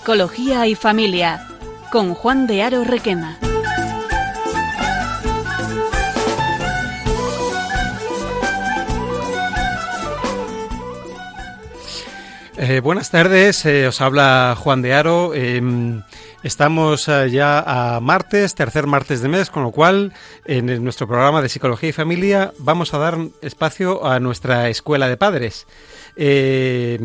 Psicología y Familia, con Juan de Aro Requena. Eh, buenas tardes, eh, os habla Juan de Aro. Em, estamos eh, ya a martes, tercer martes de mes, con lo cual en nuestro programa de Psicología y Familia vamos a dar espacio a nuestra escuela de padres eh,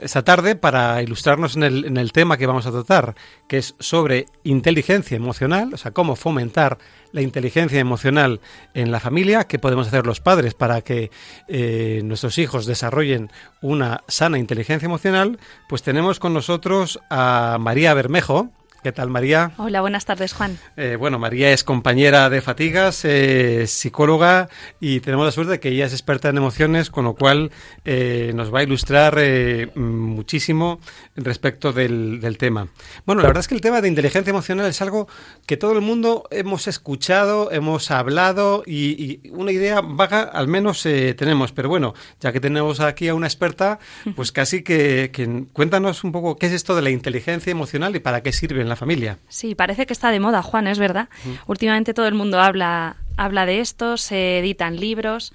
esta tarde para ilustrarnos en el, tema que vamos a tratar, que es sobre inteligencia emocional, o sea, cómo fomentar la inteligencia emocional en la familia, qué podemos hacer los padres para que eh, nuestros hijos desarrollen una sana inteligencia emocional, pues tenemos con nosotros a María Bermejo, ¿Qué tal, María? Hola, buenas tardes, Juan. Eh, bueno, María es compañera de Fatigas, eh, psicóloga, y tenemos la suerte de que ella es experta en emociones, con lo cual eh, nos va a ilustrar eh, muchísimo respecto del, del, tema. Bueno, la verdad es que el tema de inteligencia emocional es algo que todo el mundo hemos escuchado, hemos hablado, y, y una idea vaga al menos eh, tenemos. Pero bueno, ya que tenemos aquí a una experta, pues casi que, que cuéntanos un poco qué es esto de la inteligencia emocional y para qué sirve la familia. Sí, parece que está de moda, Juan, es verdad. Últimamente todo el mundo habla, habla de esto, se editan libros.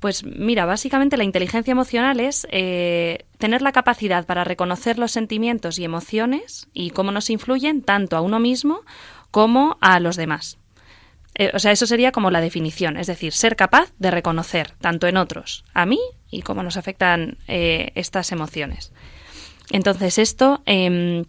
Pues mira, básicamente la inteligencia emocional es eh, tener la capacidad para reconocer los sentimientos y emociones y cómo nos influyen tanto a uno mismo como a los demás. Eh, o sea, eso sería como la definición, es decir, ser capaz de reconocer tanto en otros, a mí y cómo nos afectan eh, estas emociones. Entonces, esto eh,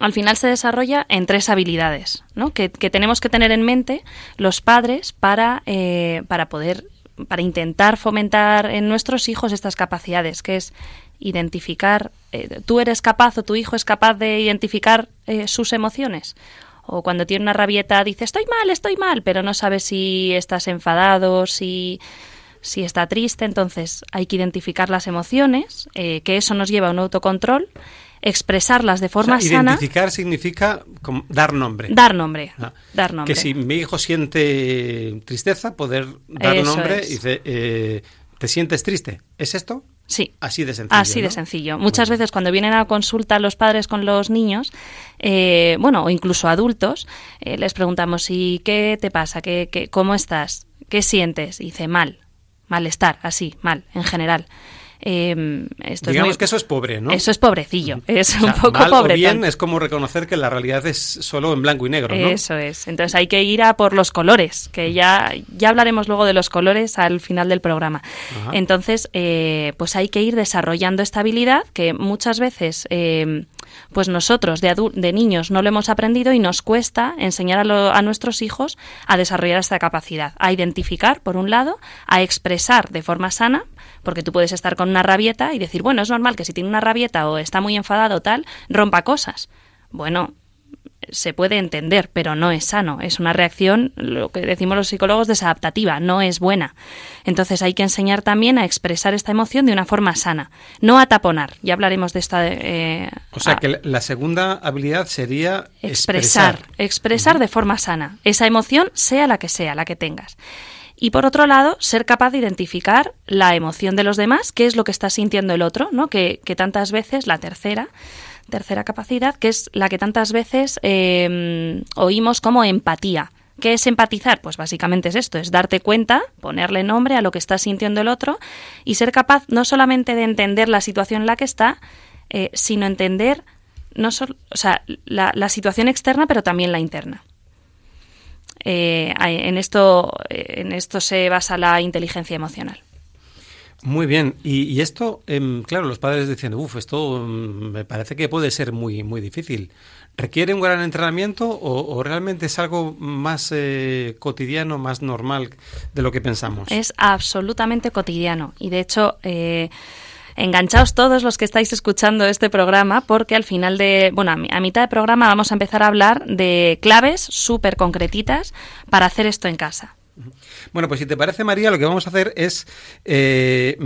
al final se desarrolla en tres habilidades ¿no? que, que, tenemos que tener en mente los padres para, eh, para poder para intentar fomentar en nuestros hijos estas capacidades, que es identificar, eh, tú eres capaz o tu hijo es capaz de identificar eh, sus emociones. O cuando tiene una rabieta dice estoy mal, estoy mal, pero no sabe si estás enfadado, si, si está triste. Entonces hay que identificar las emociones, eh, que eso nos lleva a un autocontrol expresarlas de forma o sea, sana. Identificar significa dar nombre. Dar nombre. Ah, dar nombre. Que si mi hijo siente tristeza, poder dar Eso nombre es. y dice, eh, ¿te sientes triste? ¿Es esto? Sí. Así de sencillo. Así ¿no? de sencillo. Muchas bueno. veces cuando vienen a consulta los padres con los niños, eh, bueno, o incluso adultos, eh, les preguntamos, ¿y qué te pasa? ¿Qué, qué, ¿Cómo estás? ¿Qué sientes? Y dice, mal. Malestar, así, mal, en general. Eh, esto Digamos es muy, que eso es pobre, ¿no? Eso es pobrecillo, es o sea, un poco mal pobre. O bien es como reconocer que la realidad es solo en blanco y negro, ¿no? Eso es. Entonces hay que ir a por los colores, que ya, ya hablaremos luego de los colores al final del programa. Ajá. Entonces, eh, pues hay que ir desarrollando esta habilidad que muchas veces eh, pues nosotros de, de, niños no lo hemos aprendido y nos cuesta enseñar a, lo, a, nuestros hijos a desarrollar esta capacidad, a identificar, por un lado, a expresar de forma sana, porque tú puedes estar con una rabieta y decir, bueno, es normal que si tiene una rabieta o está muy enfadado o tal, rompa cosas. Bueno, se puede entender, pero no es sano. Es una reacción, lo que decimos los psicólogos, desadaptativa, no es buena. Entonces hay que enseñar también a expresar esta emoción de una forma sana, no a taponar. Ya hablaremos de esta. Eh, o sea, a, que la segunda habilidad sería expresar. Expresar, expresar uh -huh. de forma sana. Esa emoción, sea la que sea, la que tengas. Y por otro lado, ser capaz de identificar la emoción de los demás, qué es lo que está sintiendo el otro, ¿no? Que, que tantas veces, la tercera, tercera capacidad, que es la que tantas veces eh, oímos como empatía. ¿Qué es empatizar? Pues básicamente es esto, es darte cuenta, ponerle nombre a lo que está sintiendo el otro y ser capaz no solamente de entender la situación en la que está, eh, sino entender no solo, o sea, la, la, situación externa, pero también la interna. Eh, en, esto, en esto se basa la inteligencia emocional. Muy bien, y, y esto, eh, claro, los padres dicen, uff, esto um, me parece que puede ser muy, muy difícil. ¿Requiere un gran entrenamiento o, o realmente es algo más eh, cotidiano, más normal de lo que pensamos? Es absolutamente cotidiano y de hecho... Eh, enganchaos todos los que estáis escuchando este programa porque al final de, bueno, a mitad de programa vamos a empezar a hablar de claves súper concretitas para hacer esto en casa. Bueno, pues si te parece, María, lo que vamos a hacer es eh,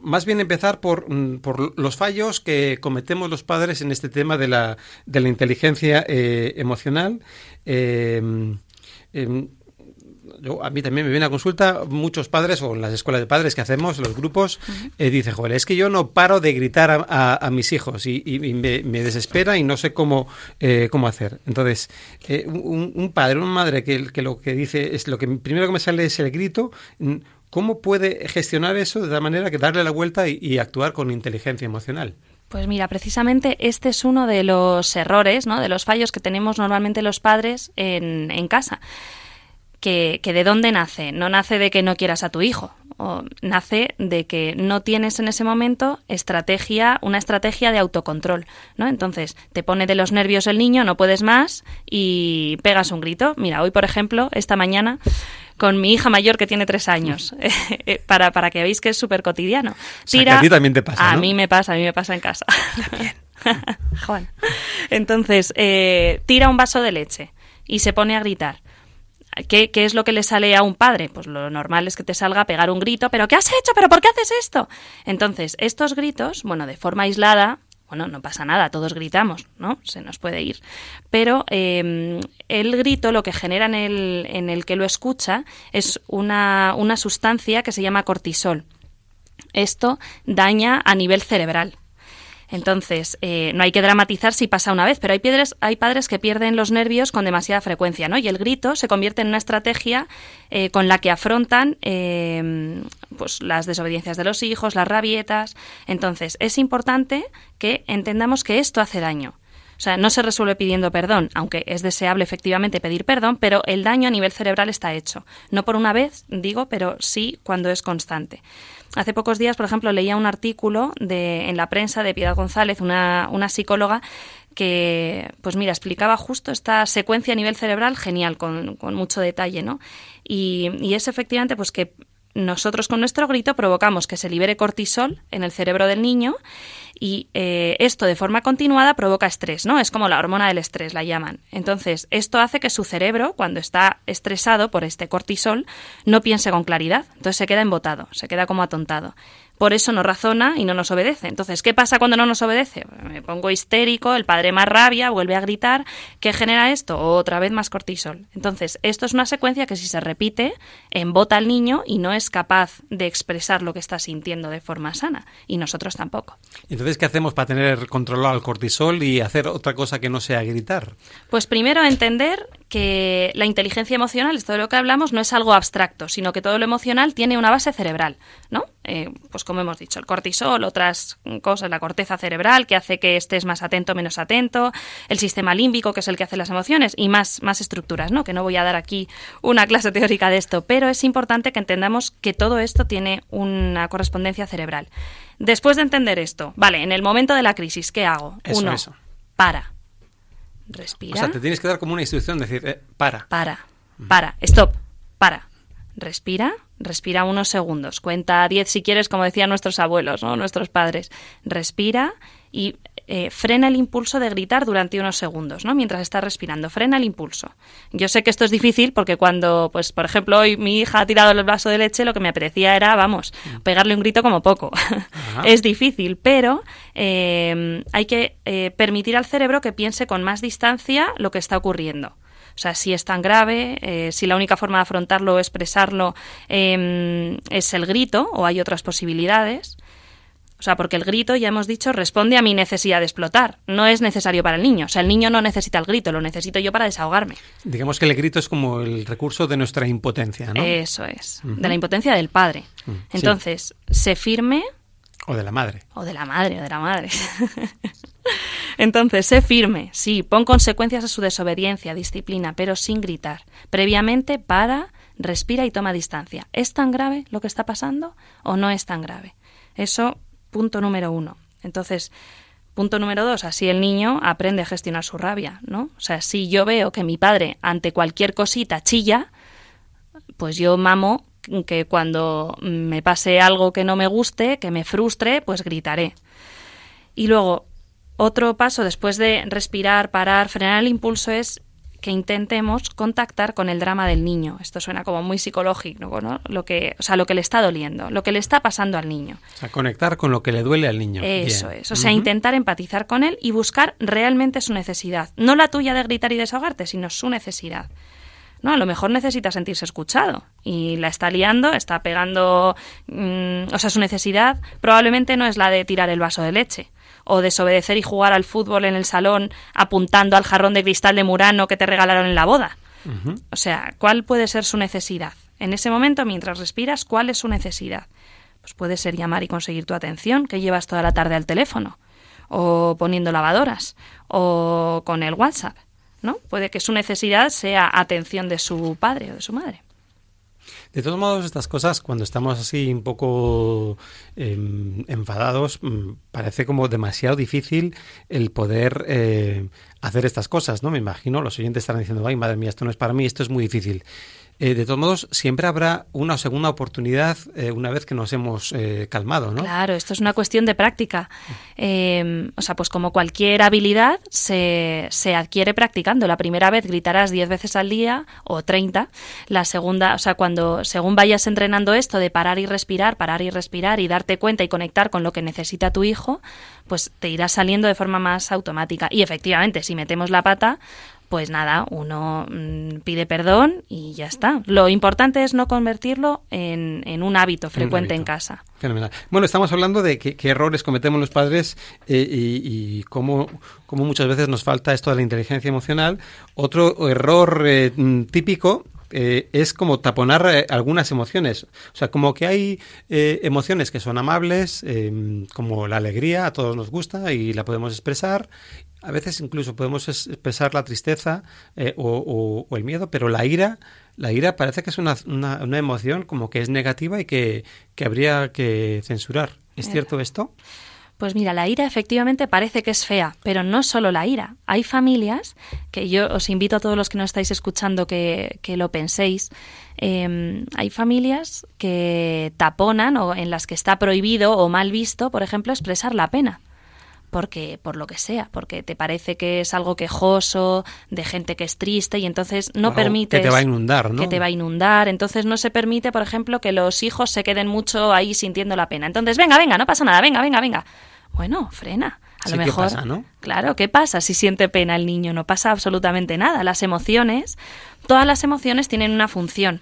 más bien empezar por, por, los fallos que cometemos los padres en este tema de la, de la inteligencia eh, emocional. Eh, yo, a mí también me viene a consulta muchos padres o en las escuelas de padres que hacemos, los grupos, eh, dice, joder, es que yo no paro de gritar a, mis hijos y, me, desespera y no sé cómo, eh, cómo hacer. Entonces, eh, un, padre, una madre que, que, lo que dice es lo que primero que me sale es el grito, ¿cómo puede gestionar eso de tal manera que darle la vuelta y actuar con inteligencia emocional? Pues mira, precisamente este es uno de los errores, ¿no? de los fallos que tenemos normalmente los padres en, en casa. Que, que, de dónde nace. No nace de que no quieras a tu hijo, o nace de que no tienes en ese momento estrategia, una estrategia de autocontrol, ¿no? Entonces, te pone de los nervios el niño, no puedes más y pegas un grito. Mira, hoy, por ejemplo, esta mañana con mi hija mayor que tiene tres años, eh, para, para que veáis que es súper cotidiano. Tira, a ti también te pasa. A mí me pasa, a mí me pasa en casa. Juan. Entonces, eh, tira un vaso de leche y se pone a gritar. ¿Qué, ¿Qué, es lo que le sale a un padre? Pues lo normal es que te salga a pegar un grito, pero ¿qué has hecho? ¿Pero por qué haces esto? Entonces, estos gritos, bueno, de forma aislada, bueno, no pasa nada, todos gritamos, ¿no? Se nos puede ir. Pero em, el grito lo que genera en el, en el que lo escucha es una, una sustancia que se llama cortisol. Esto daña a nivel cerebral. Entonces, eh, no hay que dramatizar si pasa una vez, pero hay, padres, hay padres que pierden los nervios con demasiada frecuencia, ¿no? Y el grito se convierte en una estrategia eh, con la que afrontan eh, pues las desobediencias de los hijos, las rabietas. Entonces, es importante que entendamos que esto hace daño. O sea, no se resuelve pidiendo perdón, aunque es deseable efectivamente pedir perdón, pero el daño a nivel cerebral está hecho. No por una vez, digo, pero sí cuando es constante. Hace pocos días, por ejemplo, leía un artículo de, en la prensa de Piedad González, una, una psicóloga, que, pues mira, explicaba justo esta secuencia a nivel cerebral genial, con, con mucho detalle, ¿no? Y, y, es efectivamente pues que nosotros con nuestro grito provocamos que se libere cortisol en el cerebro del niño y eh, esto de forma continuada provoca estrés, ¿no? Es como la hormona del estrés, la llaman. Entonces, esto hace que su cerebro, cuando está estresado por este cortisol, no piense con claridad. Entonces se queda embotado, se queda como atontado por eso no razona y no nos obedece. Entonces, ¿qué pasa cuando no nos obedece? Me pongo histérico, el padre más rabia, vuelve a gritar. ¿Qué genera esto? Otra vez más cortisol. Entonces, esto es una secuencia que si se repite, embota al niño y no es capaz de expresar lo que está sintiendo de forma sana. Y nosotros tampoco. Entonces, ¿qué hacemos para tener controlado el cortisol y hacer otra cosa que no sea gritar? Pues primero entender que la inteligencia emocional, esto de lo que hablamos, no es algo abstracto, sino que todo lo emocional tiene una base cerebral, ¿no? Eh, pues como hemos dicho, el cortisol, otras cosas, la corteza cerebral que hace que estés más atento, menos atento, el sistema límbico que es el que hace las emociones y más, más estructuras, ¿no? Que no voy a dar aquí una clase teórica de esto, pero es importante que entendamos que todo esto tiene una correspondencia cerebral. Después de entender esto, vale, en el momento de la crisis, ¿qué hago? Uno, para. Respira. O sea, te tienes que dar como una instrucción, decir, eh, para. Para, para, stop, para. Respira, respira unos segundos. Cuenta 10 si quieres, como decían nuestros abuelos, ¿no? nuestros padres. Respira y eh, frena el impulso de gritar durante unos segundos, ¿no? Mientras estás respirando, frena el impulso. Yo sé que esto es difícil porque cuando, pues, por ejemplo, hoy mi hija ha tirado el vaso de leche, lo que me apetecía era, vamos, mm. pegarle un grito como poco. es difícil, pero eh, hay que eh, permitir al cerebro que piense con más distancia lo que está ocurriendo. O sea, si es tan grave, si la única forma de afrontarlo o expresarlo em, es el grito o hay otras posibilidades. O sea, porque el grito, ya hemos dicho, responde a mi necesidad de explotar. No es necesario para el niño. O sea, el niño no necesita el grito, lo necesito yo para desahogarme. Digamos que el grito es como el recurso de nuestra impotencia, ¿no? Eso es. De la impotencia del padre. Mm, Entonces, se firme. O de la madre. O de la madre, o de la madre. Entonces, sé firme, sí, pon consecuencias a su desobediencia, disciplina, pero sin gritar. Previamente, para, respira y toma distancia. ¿Es tan grave lo que está pasando o no es tan grave? Eso punto número uno. Entonces, punto número dos, así el niño aprende a gestionar su rabia, ¿no? O sea, si yo veo que mi padre ante cualquier cosita chilla, pues yo mamo que cuando me pase algo que no me guste, que me frustre, pues gritaré. Y luego, otro paso después de respirar, parar, frenar el impulso es que intentemos contactar con el drama del niño. Esto suena como muy psicológico, ¿no? Lo que, o sea, lo que le está doliendo, lo que le está pasando al niño. O sea, conectar con lo que le duele al niño. Eso es. O sea, intentar empatizar con él y buscar realmente su necesidad. No la tuya de gritar y desahogarte, sino su necesidad. No, a lo mejor necesita sentirse escuchado y la está liando, está pegando, mm, o sea, su necesidad probablemente no es la de tirar el vaso de leche o desobedecer y jugar al fútbol en el salón apuntando al jarrón de cristal de Murano que te regalaron en la boda. O sea, ¿cuál puede ser su necesidad? En ese momento, mientras respiras, ¿cuál es su necesidad? Pues puede ser llamar y conseguir tu atención, que llevas toda la tarde al teléfono, o poniendo lavadoras, o con el WhatsApp, ¿no? Puede que su necesidad sea atención de su padre o de su madre. De todos modos, estas cosas, cuando estamos así un poco em, enfadados, mm, parece como demasiado difícil el poder eh, hacer estas cosas, ¿no? Me imagino, los oyentes estarán diciendo, ay, madre mía, esto no es para mí, esto es muy difícil. Eh, de todos modos, siempre habrá una segunda oportunidad eh, una vez que nos hemos eh, calmado, ¿no? Claro, esto es una cuestión de práctica. o sea, pues como cualquier habilidad, se, se adquiere practicando. La primera vez gritarás 10 veces al día o 30. La segunda, o sea, cuando según vayas entrenando esto de parar y respirar, parar y respirar y darte cuenta y conectar con lo que necesita tu hijo, pues te irá saliendo de forma más automática. Y efectivamente, si metemos la pata, pues nada, uno mm, pide perdón y ya está. Lo importante es no convertirlo en, un hábito frecuente en casa. Fenomenal. Bueno, estamos hablando de qué, errores cometemos los padres eh, y, cómo, muchas veces nos falta esto de la inteligencia emocional. Otro error eh, mm, típico eh, es como taponar algunas emociones. O sea, como que hay emociones que son amables, como la alegría, a todos nos gusta y la podemos expresar, a veces incluso podemos expresar la tristeza eh, o, el miedo, pero la ira, la ira parece que es una, una, emoción como que es negativa y que, habría que censurar. ¿Es cierto esto? Pues mira, la ira efectivamente parece que es fea, pero no solo la ira. Hay familias, que yo os invito a todos los que no estáis escuchando que, que lo penséis, em, hay familias que taponan o en las que está prohibido o mal visto, por ejemplo, expresar la pena porque por lo que sea, porque te parece que es algo quejoso, de gente que es triste y entonces no permite que te va a inundar, ¿no? Que te va a inundar, entonces no se permite, por ejemplo, que los hijos se queden mucho ahí sintiendo la pena. Entonces, venga, venga, no pasa nada, venga, venga, venga. Bueno, frena. A lo mejor, pasa, ¿no? claro, ¿qué pasa si siente pena el niño? No pasa absolutamente nada. Las emociones, todas las emociones tienen una función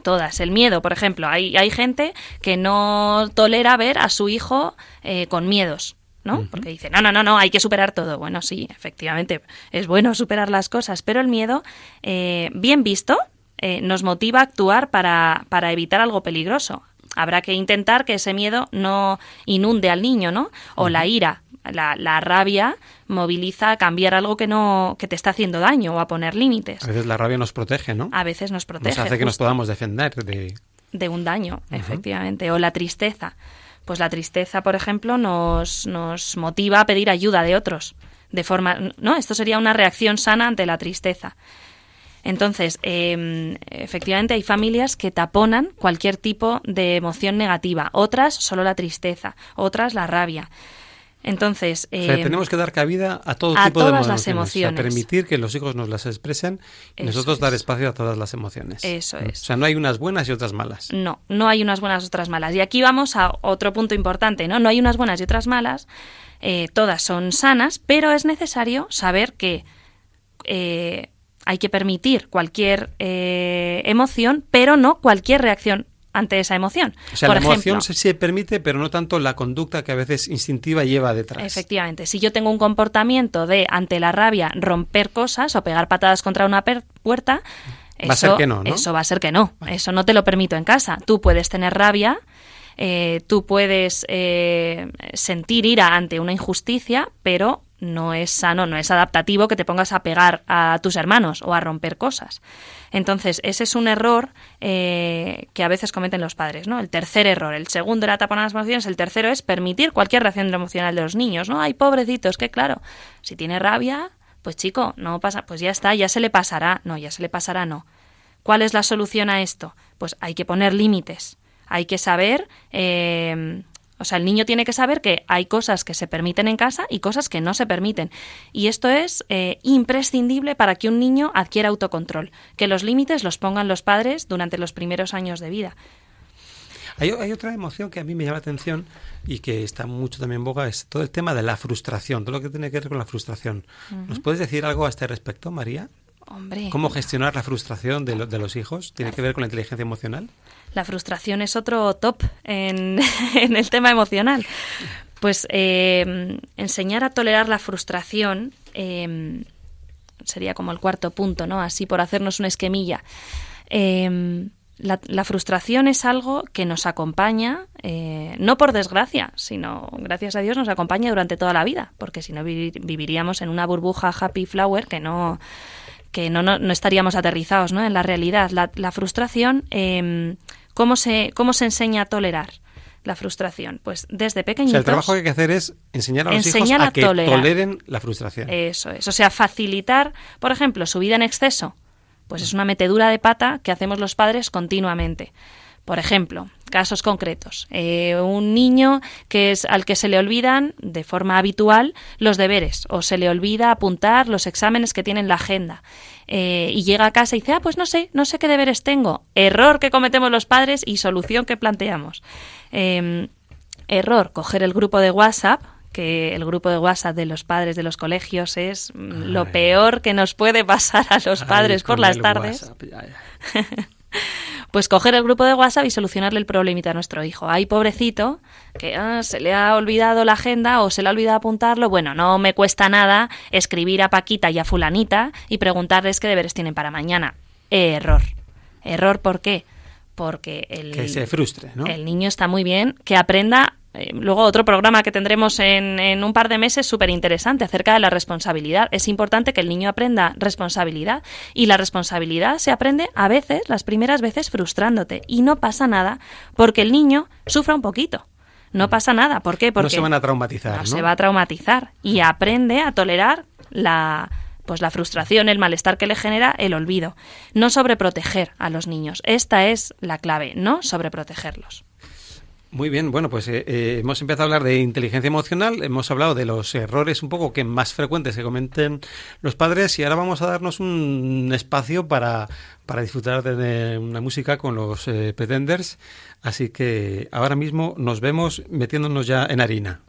todas. El miedo, por ejemplo, hay, hay gente que no tolera ver a su hijo eh, con miedos. ¿no? Porque dice, no, no, no, no, hay que superar todo. Bueno, sí, efectivamente, es bueno superar las cosas, pero el miedo, eh, bien visto, eh, nos motiva a actuar para, para evitar algo peligroso. Habrá que intentar que ese miedo no inunde al niño, ¿no? O la ira, la, la, rabia moviliza a cambiar algo que no que te está haciendo daño o a poner límites. A veces la rabia nos protege, ¿no? A veces nos protege. Nos hace que nos podamos defender de... De un daño, efectivamente. O la tristeza pues la tristeza, por ejemplo, nos, nos motiva a pedir ayuda de otros. De forma, ¿no? Esto sería una reacción sana ante la tristeza. Entonces, em, efectivamente hay familias que taponan cualquier tipo de emoción negativa, otras solo la tristeza, otras la rabia. Entonces, eh, tenemos que dar cabida a todo tipo de emociones, las emociones. permitir que los hijos nos las expresen y nosotros dar espacio a todas las emociones. Eso es. O sea, no hay unas buenas y otras malas. No, no hay unas buenas y otras malas. Y aquí vamos a otro punto importante, ¿no? No hay unas buenas y otras malas. Eh, todas son sanas, pero es necesario saber que eh, hay que permitir cualquier emoción, pero no cualquier reacción ante esa emoción. O sea, la emoción se, permite, pero no tanto la conducta que a veces instintiva lleva detrás. Efectivamente. Si yo tengo un comportamiento de, ante la rabia, romper cosas o pegar patadas contra una puerta, va a ser que no, Eso va a ser que no. Eso no te lo permito en casa. Tú puedes tener rabia, eh, tú puedes eh, sentir ira ante una injusticia, pero no es sano, no es adaptativo que te pongas a pegar a tus hermanos o a romper cosas. Entonces, ese es un error eh, que a veces cometen los padres, ¿no? El tercer error. El segundo era tapar las emociones, el tercero es permitir cualquier reacción emocional de los niños, ¿no? Ay, pobrecitos, que claro, si tiene rabia, pues chico, no pasa, pues ya está, ya se le pasará. No, ya se le pasará, no. ¿Cuál es la solución a esto? Pues hay que poner límites. Hay que saber eh, o sea, el niño tiene que saber que hay cosas que se permiten en casa y cosas que no se permiten. Y esto es eh, imprescindible para que un niño adquiera autocontrol, que los límites los pongan los padres durante los primeros años de vida. Hay, otra emoción que a mí me llama la atención y que está mucho también en boga, es todo el tema de la frustración, todo lo que tiene que ver con la frustración. ¿Nos puedes decir algo a este respecto, María? Hombre. ¿Cómo gestionar la frustración de, de los hijos? ¿Tiene que ver con la inteligencia emocional? La frustración es otro top en, el tema emocional. Pues eh, enseñar a tolerar la frustración eh, sería como el cuarto punto, ¿no? Así por hacernos una esquemilla. Eh, la, frustración es algo que nos acompaña, eh, no por desgracia, sino gracias a Dios nos acompaña durante toda la vida, porque si no vi viviríamos en una burbuja happy flower que no que no, no, no estaríamos aterrizados ¿no? en la realidad. La, frustración, eh, ¿cómo, se, ¿cómo se enseña a tolerar? la frustración? Pues desde pequeñitos... O sea, el trabajo que hay que hacer es enseñar a los enseñar hijos a, a que tolerar. toleren la frustración. Eso es. O sea, facilitar, por ejemplo, su vida en exceso. Pues es una metedura de pata que hacemos los padres continuamente. Por ejemplo, casos concretos. Eh, un niño que es al que se le olvidan de forma habitual los deberes o se le olvida apuntar los exámenes que tiene en la agenda. Eh, y llega a casa y dice, ah, pues no sé, no sé qué deberes tengo. Error que cometemos los padres y solución que planteamos. Eh, error, coger el grupo de WhatsApp, que el grupo de WhatsApp de los padres de los colegios es Ay. lo peor que nos puede pasar a los padres Ay, por las tardes. Pues coger el grupo de WhatsApp y solucionarle el problemita a nuestro hijo. Ay, pobrecito, que ah, se le ha olvidado la agenda o se le ha olvidado apuntarlo. Bueno, no me cuesta nada escribir a Paquita y a Fulanita y preguntarles qué deberes tienen para mañana. Error. Error, ¿por qué? Porque el, que se frustre, ¿no? el niño está muy bien, que aprenda eh, luego otro programa que tendremos en, en un par de meses súper interesante acerca de la responsabilidad. Es importante que el niño aprenda responsabilidad y la responsabilidad se aprende a veces, las primeras veces, frustrándote y no pasa nada porque el niño sufra un poquito. No pasa nada. ¿Por qué? Porque no se van a traumatizar. No, ¿no? se va a traumatizar y aprende a tolerar la pues la frustración, el malestar que le genera el olvido. No sobreproteger a los niños. Esta es la clave, no sobreprotegerlos. Muy bien, bueno, pues eh, eh, hemos empezado a hablar de inteligencia emocional, hemos hablado de los errores un poco que más frecuentes se cometen los padres y ahora vamos a darnos un espacio para, para disfrutar de una música con los eh, Pretenders. Así que ahora mismo nos vemos metiéndonos ya en harina.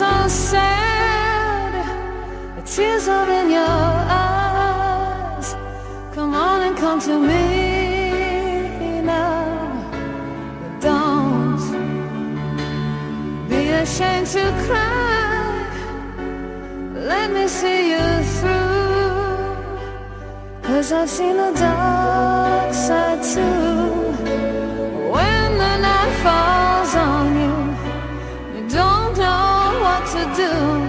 Oh. Tears are in your eyes. Come on and come to me now. Don't be ashamed to cry. Let me see you through. Cause I've seen the dark side too. When the night falls on you, you don't know what to do.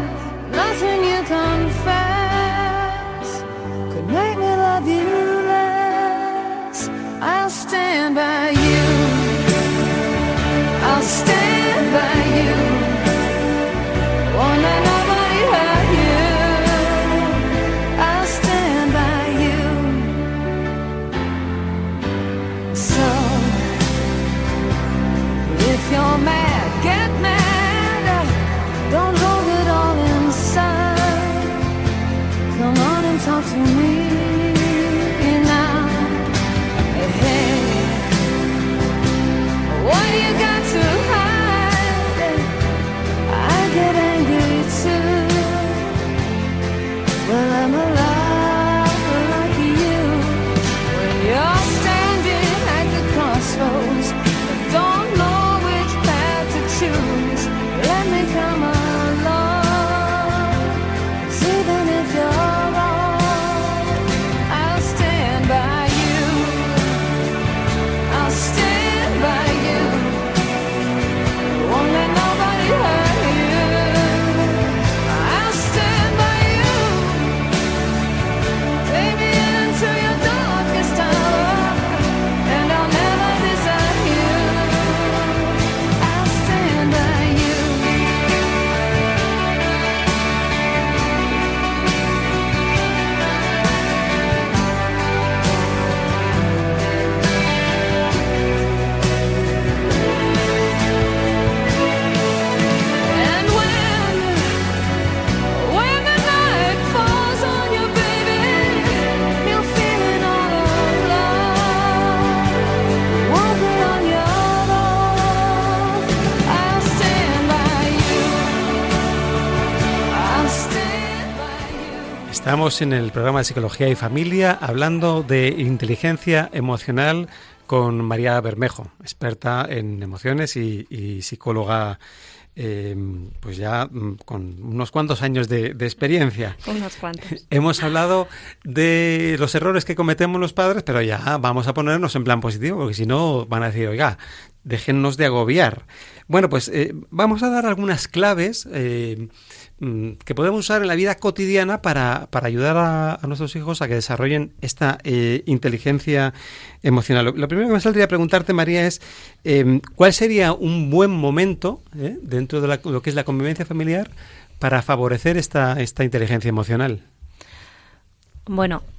Estamos en el programa de Psicología y Familia hablando de inteligencia emocional con María Bermejo, experta en emociones y, y psicóloga eh, pues ya mm, con unos cuantos años de, experiencia. Unos cuantos. Hemos hablado de los errores que cometemos los padres, pero ya vamos a ponernos en plan positivo, porque si no van a decir, oiga, déjennos de agobiar. Bueno, pues eh, vamos a dar algunas claves eh, que podemos usar en la vida cotidiana para, para ayudar a, nuestros hijos a que desarrollen esta eh, inteligencia emocional. Lo, primero que me saldría a preguntarte, María, es em, ¿cuál sería un buen momento eh, dentro de lo que es la convivencia familiar para favorecer esta, esta inteligencia emocional? Bueno, Mm,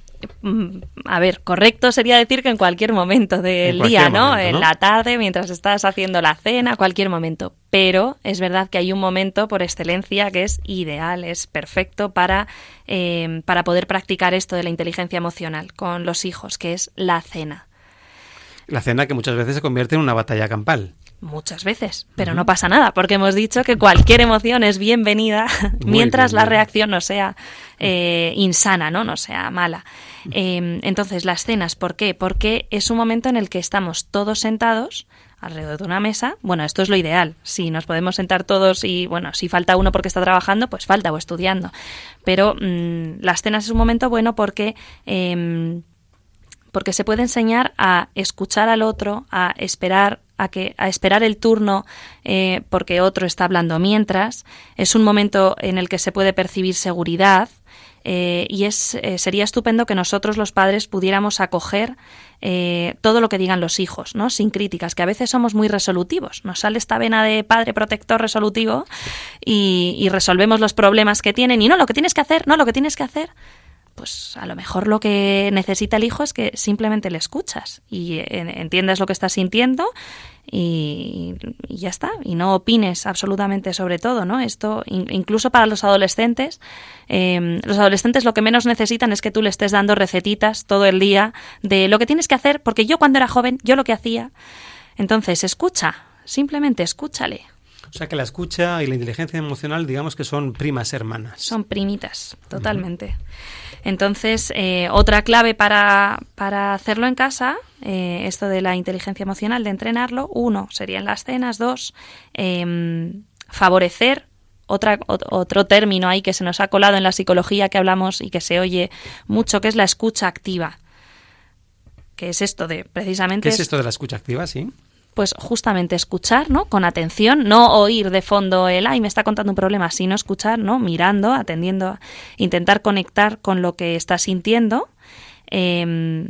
a ver, correcto sería decir que en cualquier momento del día, ¿no? En la tarde, mientras estás haciendo la cena, cualquier momento. Pero es verdad que hay un momento por excelencia que es ideal, es perfecto para, eh, para poder practicar esto de la inteligencia emocional con los hijos, que es la cena. La cena que muchas veces se convierte en una batalla campal. Muchas veces, pero no pasa nada, porque hemos dicho que cualquier emoción es bienvenida mientras la reacción no sea eh, insana, ¿no? No sea mala. Em, entonces, las cenas, ¿por qué? Porque es un momento en el que estamos todos sentados alrededor de una mesa. Bueno, esto es lo ideal. Si nos podemos sentar todos y, bueno, si falta uno porque está trabajando, pues falta o estudiando. Pero mm, las cenas es un momento bueno porque... Em, porque se puede enseñar a escuchar al otro, a esperar a, que, a esperar el turno eh, porque otro está hablando mientras. Es un momento en el que se puede percibir seguridad eh, y es, eh, sería estupendo que nosotros los padres pudiéramos acoger todo lo que digan los hijos, ¿no? Sin críticas, que a veces somos muy resolutivos. Nos sale esta vena de padre protector resolutivo y resolvemos los problemas que tienen y no, lo que tienes que hacer, no, lo que tienes que hacer pues a lo mejor lo que necesita el hijo es que simplemente le escuchas y entiendas lo que está sintiendo y, ya está, y no opines absolutamente sobre todo, ¿no? Esto, incluso para los adolescentes, em, los adolescentes lo que menos necesitan es que tú le estés dando recetitas todo el día de lo que tienes que hacer, porque yo cuando era joven, yo lo que hacía. Entonces, escucha, simplemente escúchale. O sea que la escucha y la inteligencia emocional, digamos que son primas hermanas. Son primitas, totalmente. Entonces, eh, otra clave para, para, hacerlo en casa, eh, esto de la inteligencia emocional, de entrenarlo, uno, serían las cenas, dos, em, favorecer otra, otro término ahí que se nos ha colado en la psicología que hablamos y que se oye mucho, que es la escucha activa. Que es esto de precisamente. ¿Qué es esto de la escucha activa, sí? Pues justamente escuchar, ¿no? Con atención, no oír de fondo el, ay, me está contando un problema, sino escuchar, ¿no? Mirando, atendiendo, intentar conectar con lo que está sintiendo em,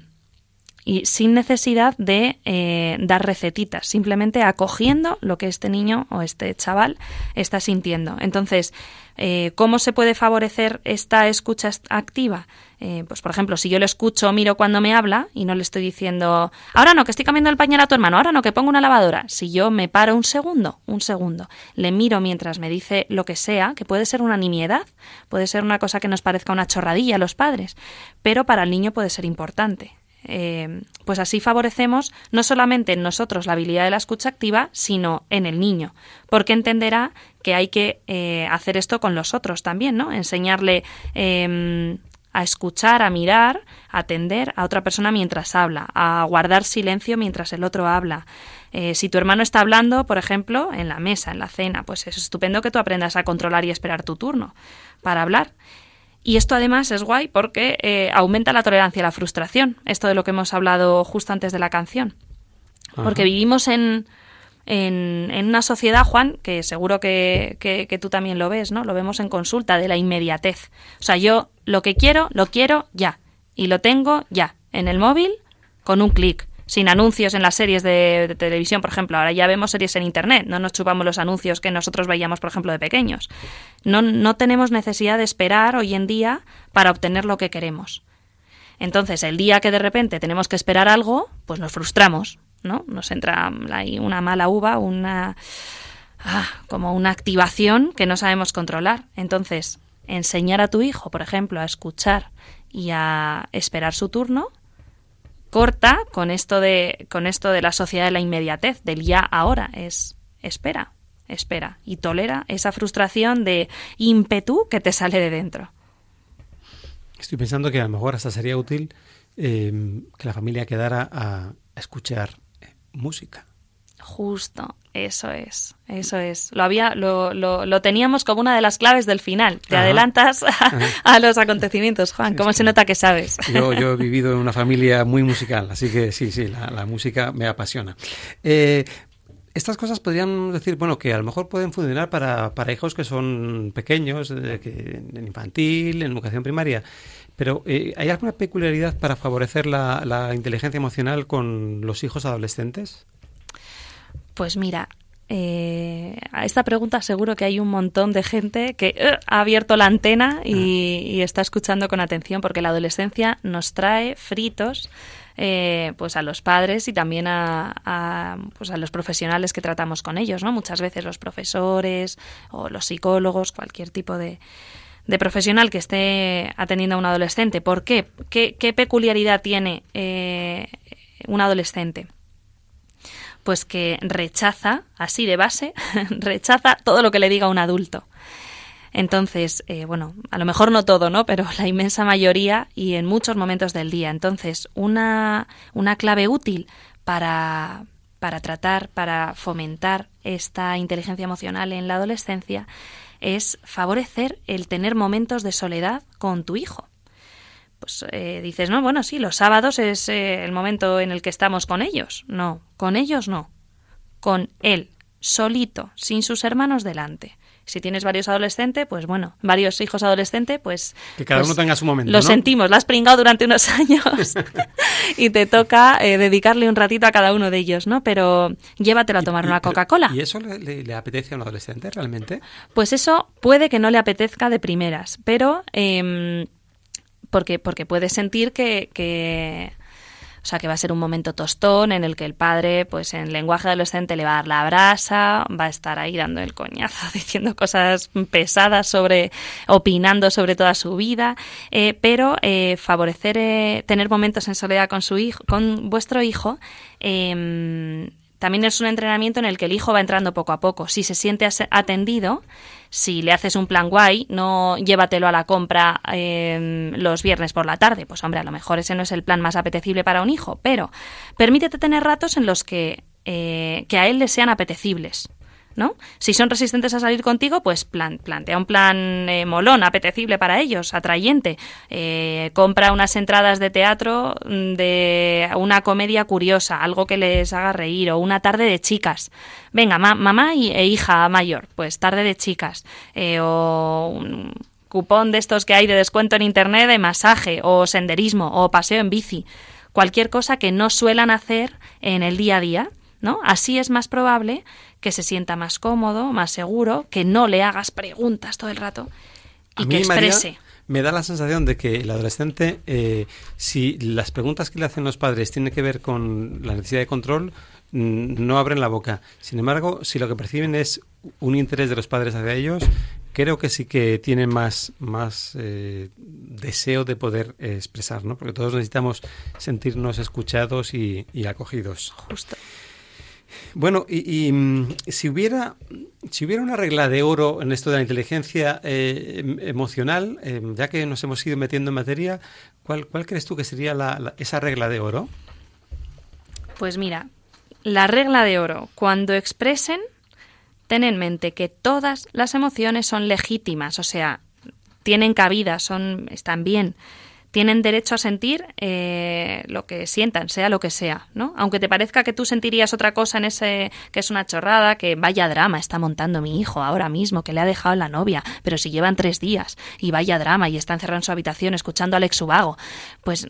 y sin necesidad de eh, dar recetitas, simplemente acogiendo lo que este niño o este chaval está sintiendo. Entonces, eh, ¿cómo se puede favorecer esta escucha activa? Eh, pues por ejemplo, si yo le escucho, miro cuando me habla y no le estoy diciendo, ahora no, que estoy cambiando el pañal a tu hermano, ahora no, que pongo una lavadora. Si yo me paro un segundo, un segundo, le miro mientras me dice lo que sea, que puede ser una nimiedad, puede ser una cosa que nos parezca una chorradilla a los padres, pero para el niño puede ser importante. Eh, pues así favorecemos no solamente en nosotros la habilidad de la escucha activa, sino en el niño, porque entenderá que hay que eh, hacer esto con los otros también, ¿no? Enseñarle em, a escuchar, a mirar, a atender a otra persona mientras habla, a guardar silencio mientras el otro habla. Eh, si tu hermano está hablando, por ejemplo, en la mesa, en la cena, pues es estupendo que tú aprendas a controlar y esperar tu turno para hablar. Y esto además es guay porque eh, aumenta la tolerancia a la frustración, esto de lo que hemos hablado justo antes de la canción. Porque vivimos en, en, una sociedad, Juan, que seguro que, que, tú también lo ves, ¿no? Lo vemos en consulta, de la inmediatez. O sea, yo lo que quiero, lo quiero ya. Y lo tengo ya, en el móvil, con un clic. Sin anuncios en las series de, televisión, por ejemplo. Ahora ya vemos series en Internet, no nos chupamos los anuncios que nosotros veíamos, por ejemplo, de pequeños. No, no tenemos necesidad de esperar hoy en día para obtener lo que queremos. Entonces, el día que de repente tenemos que esperar algo, pues nos frustramos, ¿no? Nos entra ahí una mala uva, una ah, como una activación que no sabemos controlar. Entonces, enseñar a tu hijo, por ejemplo, a escuchar y a esperar su turno, corta con esto de con esto de la sociedad de la inmediatez, del ya ahora, es espera, espera y tolera esa frustración de ímpetu que te sale de dentro. Estoy pensando que a lo mejor hasta sería útil eh, que la familia quedara a, a escuchar eh, música. Justo, eso es, eso es. Lo había, lo, lo, lo teníamos como una de las claves del final. Te Ajá. adelantas a, a los acontecimientos, Juan. ¿Cómo se nota que sabes? Yo, yo he vivido en una familia muy musical, así que sí, sí, la, la música me apasiona. Eh, estas cosas podrían decir, bueno, que a lo mejor pueden funcionar para, para hijos que son pequeños, eh, que, en infantil, en educación primaria, pero eh, ¿hay alguna peculiaridad para favorecer la, la inteligencia emocional con los hijos adolescentes? Pues mira, eh, a esta pregunta seguro que hay un montón de gente que eh, ha abierto la antena y, y está escuchando con atención porque la adolescencia nos trae fritos eh, pues a los padres y también a, a, pues a los profesionales que tratamos con ellos, ¿no? Muchas veces los profesores o los psicólogos, cualquier tipo de, de profesional que esté atendiendo a un adolescente. ¿Por qué? ¿Qué, qué peculiaridad tiene eh, un adolescente? Pues que rechaza, así de base, rechaza todo lo que le diga un adulto. Entonces, eh, bueno, a lo mejor no todo, ¿no? Pero la inmensa mayoría y en muchos momentos del día. Entonces, una, una clave útil para, para tratar, para fomentar esta inteligencia emocional en la adolescencia es favorecer el tener momentos de soledad con tu hijo. Pues eh, dices, no, bueno, sí, los sábados es eh, el momento en el que estamos con ellos. No, con ellos no. Con él, solito, sin sus hermanos delante. Si tienes varios adolescentes, pues bueno, varios hijos adolescentes, pues... Que cada pues, uno tenga su momento, Lo ¿no? sentimos, la has pringado durante unos años y te toca eh, dedicarle un ratito a cada uno de ellos, ¿no? Pero llévatelo a tomar Y- una Coca-Cola. ¿Y eso le, le- le apetece a un adolescente realmente? Pues eso puede que no le apetezca de primeras, pero eh, porque, porque puede sentir que, que, o sea, que va a ser un momento tostón en el que el padre, pues en lenguaje adolescente, le va a dar la brasa, va a estar ahí dando el coñazo, diciendo cosas pesadas sobre, opinando sobre toda su vida, eh, pero eh, favorecer eh, tener momentos en soledad con su hijo, con vuestro hijo, eh, también es un entrenamiento en el que el hijo va entrando poco a poco. Si se siente atendido, si le haces un plan guay, no llévatelo a la compra eh, los viernes por la tarde. Pues hombre, a lo mejor ese no es el plan más apetecible para un hijo, pero permítete tener ratos en los que, eh, que a él le sean apetecibles. ¿No? Si son resistentes a salir contigo, pues plan, plantea un plan eh, molón, apetecible para ellos, atrayente. Eh, compra unas entradas de teatro mm, de una comedia curiosa, algo que les haga reír, o una tarde de chicas. Venga, ma- mamá e hija mayor, pues tarde de chicas. Eh, o un cupón de estos que hay de descuento en internet de masaje, o senderismo, o paseo en bici. Cualquier cosa que no suelan hacer en el día a día. ¿No? Así es más probable que se sienta más cómodo, más seguro, que no le hagas preguntas todo el rato y A que mí, María, exprese. me da la sensación de que el adolescente, eh, si las preguntas que le hacen los padres tienen que ver con la necesidad de control, mm, no abren la boca. Sin embargo, si lo que perciben es un interés de los padres hacia ellos, creo que sí que tienen más, más eh, deseo de poder eh, expresar, ¿no? Porque todos necesitamos sentirnos escuchados y, y acogidos. Justo. Bueno, y, mm, si hubiera si hubiera una regla de oro en esto de la inteligencia eh, em- emocional, eh, ya que nos hemos ido metiendo en materia, ¿cuál, cuál crees tú que sería la- esa regla de oro? Pues mira, la regla de oro, cuando expresen, ten en mente que todas las emociones son legítimas, o sea, tienen cabida, son, están bien, tienen derecho a sentir eh, lo que sientan, sea lo que sea, ¿no? Aunque te parezca que tú sentirías otra cosa en ese, que es una chorrada, que vaya drama está montando mi hijo ahora mismo, que le ha dejado la novia, pero si llevan tres días y vaya drama y está encerrado en su habitación escuchando a Alex Ubago, pues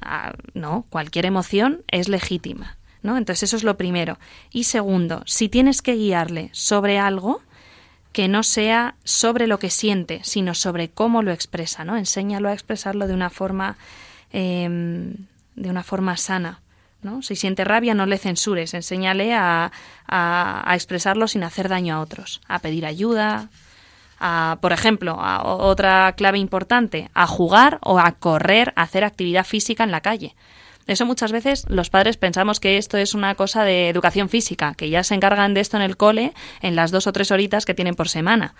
ah, no, cualquier emoción es legítima. ¿no? Entonces eso es lo primero. Y segundo, si tienes que guiarle sobre algo, que no sea sobre lo que siente, sino sobre cómo lo expresa, ¿no? Enséñalo a expresarlo de una forma, eh, de una forma sana, ¿no? Si siente rabia, no le censures, enséñale a, a, a expresarlo sin hacer daño a otros, a pedir ayuda, a, por ejemplo, a otra clave importante, a jugar o a correr, a hacer actividad física en la calle. Eso muchas veces los padres pensamos que esto es una cosa de educación física, que ya se encargan de esto en el cole en las dos o tres horitas que tienen por semana.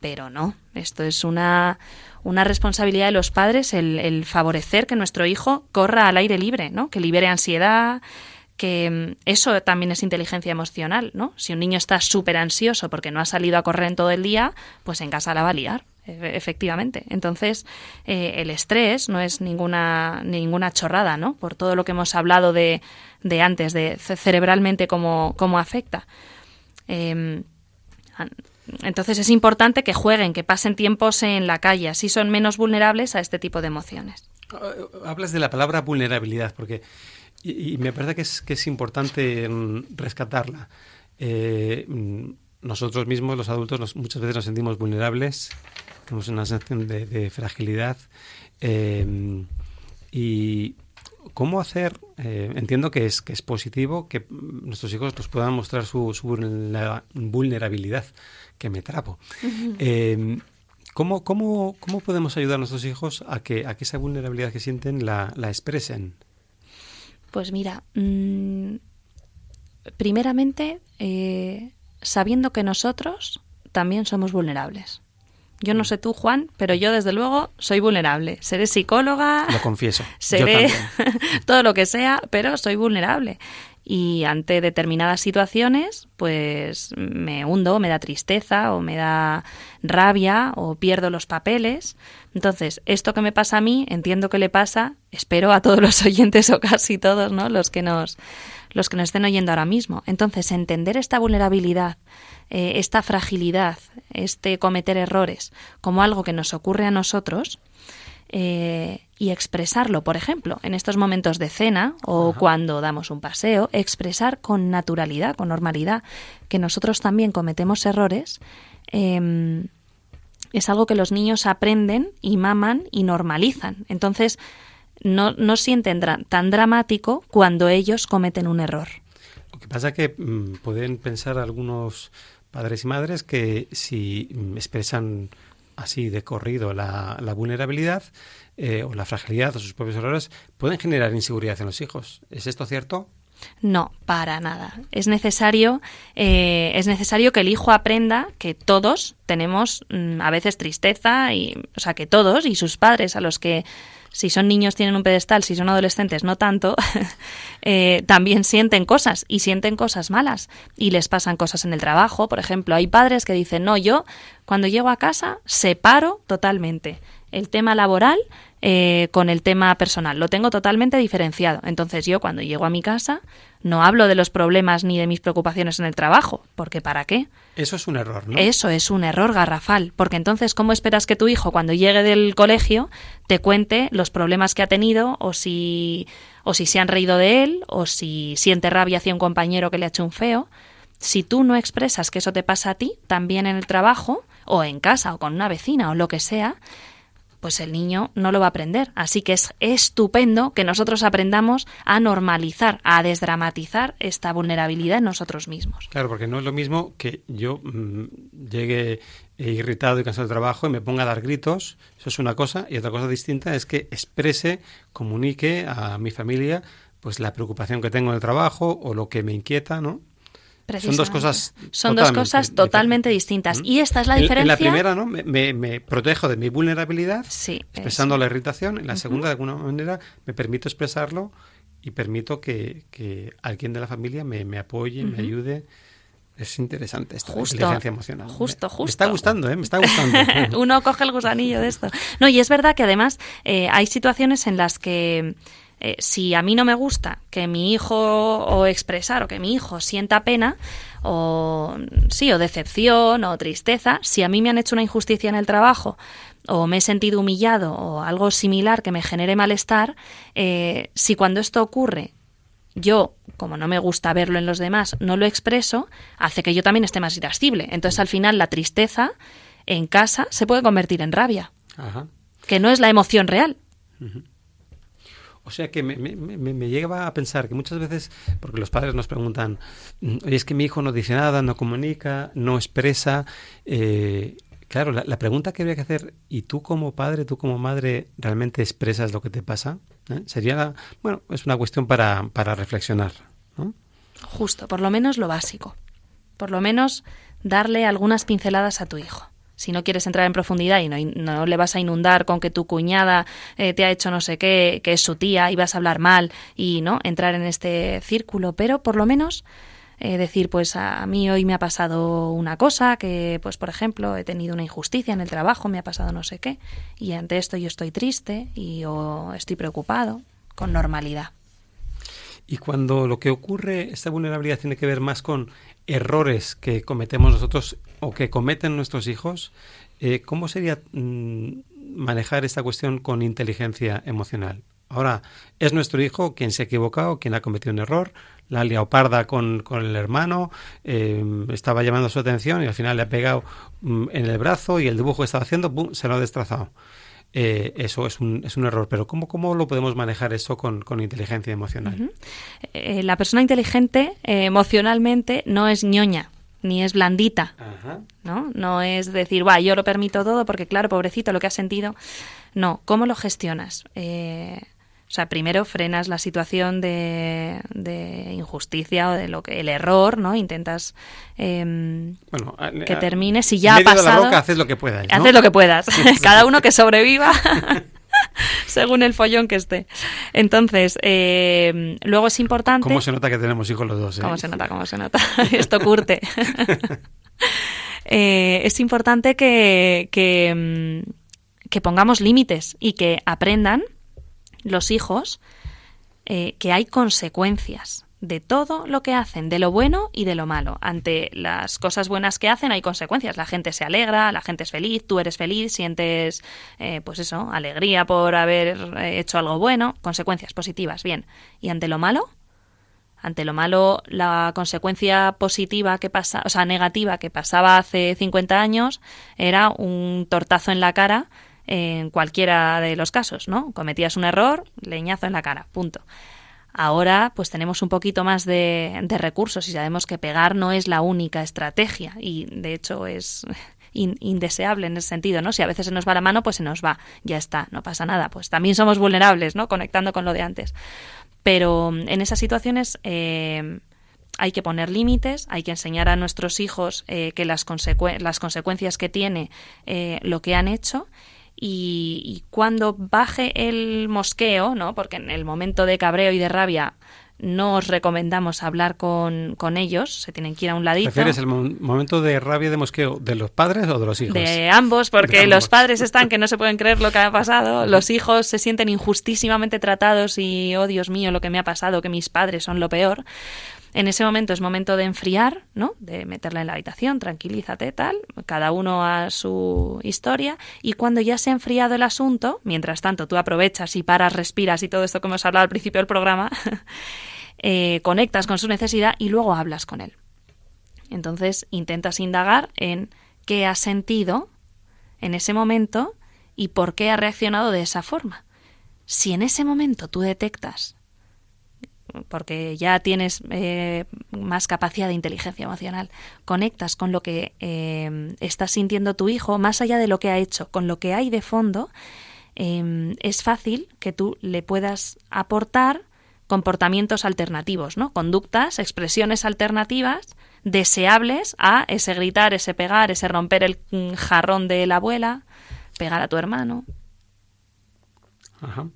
pero no, esto es una, una responsabilidad de los padres el, el favorecer que nuestro hijo corra al aire libre, ¿no? Que libere ansiedad, que mm, eso también es inteligencia emocional, ¿no? Si un niño está súper ansioso porque no ha salido a correr en todo el día, pues en casa la va a liar, efectivamente. Entonces, eh, el estrés no es ninguna, ninguna chorrada, ¿no? Por todo lo que hemos hablado de, de antes, de ce- cerebralmente cómo, cómo afecta. Em, entonces es importante que jueguen, que pasen tiempos en la calle, así son menos vulnerables a este tipo de emociones. Ah, Hablas de la palabra vulnerabilidad, porque y, y me parece que es, que es importante mm, rescatarla. Eh, mm, nosotros mismos, los adultos, nos- muchas veces nos sentimos vulnerables, tenemos una sensación de, de fragilidad. eh, y cómo hacer, eh, entiendo que es, que es positivo que nuestros hijos nos puedan mostrar su, su vulnera- vulnerabilidad, que me trapo. Eh, ¿Cómo, cómo, ¿Cómo podemos ayudar a nuestros hijos a que, a que esa vulnerabilidad que sienten la, la expresen? Pues mira, mm, primeramente, eh, sabiendo que nosotros también somos vulnerables. Yo no sé tú, Juan, pero yo desde luego soy vulnerable. Seré psicóloga, Lo confieso. Seré todo lo que sea, pero soy vulnerable. Y ante determinadas situaciones, pues me hundo, me da tristeza o me da rabia o pierdo los papeles. Entonces, esto que me pasa a mí, entiendo que le pasa, espero a todos los oyentes o casi todos, ¿no? Los que nos los que nos estén oyendo ahora mismo. Entonces, entender esta vulnerabilidad, eh, esta fragilidad, este cometer errores como algo que nos ocurre a nosotros, eh, y expresarlo, por ejemplo, en estos momentos de cena o cuando damos un paseo, expresar con naturalidad, con normalidad, que nosotros también cometemos errores, eh, es algo que los niños aprenden y maman y normalizan. Entonces, no, no sienten tan dramático cuando ellos cometen un error. Lo que pasa es que mm, pueden pensar algunos padres y madres que si mm, expresan así de corrido la, la vulnerabilidad eh, o la fragilidad o sus propios errores, pueden generar inseguridad en los hijos. ¿Es esto cierto? No, para nada. Es necesario, eh, es necesario que el hijo aprenda que todos tenemos mm, a veces tristeza y, o sea, que todos y sus padres a los que si son niños tienen un pedestal, si son adolescentes no tanto, eh, también sienten cosas y sienten cosas malas y les pasan cosas en el trabajo. Por ejemplo, hay padres que dicen, no, yo cuando llego a casa separo totalmente el tema laboral eh, con el tema personal. Lo tengo totalmente diferenciado. Entonces yo cuando llego a mi casa no hablo de los problemas ni de mis preocupaciones en el trabajo, porque ¿para qué? Eso es un error, ¿no? Eso es un error garrafal, porque entonces ¿cómo esperas que tu hijo cuando llegue del colegio te cuente los problemas que ha tenido o si o si se han reído de él o si siente rabia hacia un compañero que le ha hecho un feo? Si tú no expresas que eso te pasa a ti, también en el trabajo o en casa o con una vecina o lo que sea, pues el niño no lo va a aprender. Así que es estupendo que nosotros aprendamos a normalizar, a desdramatizar esta vulnerabilidad en nosotros mismos. Claro, porque no es lo mismo que yo mm, llegue irritado y cansado del trabajo y me ponga a dar gritos, eso es una cosa, y otra cosa distinta es que exprese, comunique a mi familia pues la preocupación que tengo en el trabajo o lo que me inquieta, ¿no? Son dos cosas Son dos totalmente cosas totalmente distintas. Y esta es la En- diferencia. En la primera, ¿no? Me, me- me protejo de mi vulnerabilidad, Sí, expresando la irritación. En la segunda, de alguna manera, me permito expresarlo y permito que, que alguien de la familia me, me apoye, me ayude. Es interesante esto, la Justo, inteligencia emocional. justo, Me- Me justo. está gustando, ¿eh? Me está gustando. Uno coge el gusanillo de esto. No, y es verdad que además eh, hay situaciones en las que eh, si a mí no me gusta que mi hijo o expresar o que mi hijo sienta pena o sí o decepción o tristeza, si a mí me han hecho una injusticia en el trabajo o me he sentido humillado o algo similar que me genere malestar, eh, si cuando esto ocurre yo, como no me gusta verlo en los demás, no lo expreso, hace que yo también esté más irascible. Entonces, al final, la tristeza en casa se puede convertir en rabia, Ajá. que no es la emoción real. O sea que me, me, me- lleva a pensar que muchas veces, porque los padres nos preguntan, "Mm, oye, es que mi hijo no dice nada, no comunica, no expresa. eh, claro, la, la pregunta que habría que hacer, ¿y tú como padre, tú como madre, realmente expresas lo que te pasa? ¿Eh? Sería, la- bueno, es una cuestión para, para reflexionar. ¿no? Justo, por lo menos lo básico. Por lo menos darle algunas pinceladas a tu hijo. Si no quieres entrar en profundidad y no, le vas a inundar con que tu cuñada eh, te ha hecho no sé qué, que es su tía y vas a hablar mal y no entrar en este círculo, pero por lo menos eh, decir, pues a mí hoy me ha pasado una cosa, que pues por ejemplo he tenido una injusticia en el trabajo, me ha pasado no sé qué, y ante esto yo estoy triste y o estoy preocupado, con normalidad. Y cuando lo que ocurre, esta vulnerabilidad tiene que ver más con errores que cometemos nosotros o que cometen nuestros hijos, eh, ¿cómo sería mm, manejar esta cuestión con inteligencia emocional? Ahora, es nuestro hijo quien se ha equivocado, quien ha cometido un error, la ha liado parda con, con el hermano, eh, estaba llamando su atención y al final le ha pegado mm, en el brazo y el dibujo que estaba haciendo, se lo ha destrozado. Eh, eso es un, es un error. Pero ¿cómo, ¿cómo lo podemos manejar eso con, con inteligencia emocional? Eh, la persona inteligente emocionalmente no es ñoña ni es blandita, ¿no? No es decir, va, yo lo permito todo porque, claro, pobrecito, lo que ha sentido. No, ¿cómo lo gestionas? Eh, o sea, primero frenas la situación de, injusticia o de lo que el error, ¿no? Intentas em, que termine. Si ya ha pasado, haces lo que puedas. Haces lo que puedas. Cada uno que sobreviva. según el follón que esté. Entonces, em, luego es importante. ¿Cómo se nota que tenemos hijos los dos? Eh? ¿Cómo se nota? ¿Cómo se nota? Esto curte. Eh, es importante que, que, em, que pongamos límites y que aprendan los hijos eh, que hay consecuencias de todo lo que hacen, de lo bueno y de lo malo. Ante las cosas buenas que hacen hay consecuencias. La gente se alegra, la gente es feliz, tú eres feliz, sientes, eh, pues eso, alegría por haber eh, hecho algo bueno, consecuencias positivas, bien. ¿Y ante lo malo? Ante lo malo, la consecuencia positiva que pasa, o sea, negativa que pasaba hace 50 años era un tortazo en la cara en cualquiera de los casos, ¿no? Cometías un error, leñazo en la cara, punto. Ahora, pues tenemos un poquito más de, recursos y sabemos que pegar no es la única estrategia y, de hecho, es indeseable en ese sentido, ¿no? Si a veces se nos va la mano, pues se nos va, ya está, no pasa nada. Pues también somos vulnerables, ¿no? Conectando con lo de antes. Pero en esas situaciones eh, hay que poner límites, hay que enseñar a nuestros hijos eh, que las, las, consecuencias que tiene eh, lo que han hecho y, cuando baje el mosqueo, ¿no? Porque en el momento de cabreo y de rabia no os recomendamos hablar con, con ellos, se tienen que ir a un ladito. ¿Prefieres el momento de rabia y de mosqueo de los padres o de los hijos? De ambos, porque los padres están que no se pueden creer lo que ha pasado, los hijos se sienten injustísimamente tratados y, oh Dios mío, lo que me ha pasado, que mis padres son lo peor. En ese momento es momento de enfriar, ¿no? De meterla en la habitación, tranquilízate, tal, cada uno a su historia. Y cuando ya se ha enfriado el asunto, mientras tanto tú aprovechas y paras, respiras y todo esto que hemos hablado al principio del programa, eh, conectas con su necesidad y luego hablas con él. Entonces intentas indagar en qué ha sentido en ese momento y por qué ha reaccionado de esa forma. Si en ese momento tú detectas porque ya tienes eh, más capacidad de inteligencia emocional, conectas con lo que eh, está sintiendo tu hijo, más allá de lo que ha hecho, con lo que hay de fondo, eh, es fácil que tú le puedas aportar comportamientos alternativos, ¿no? Conductas, expresiones alternativas deseables a ese gritar, ese pegar, ese romper el jarrón de la abuela, pegar a tu hermano. Ajá.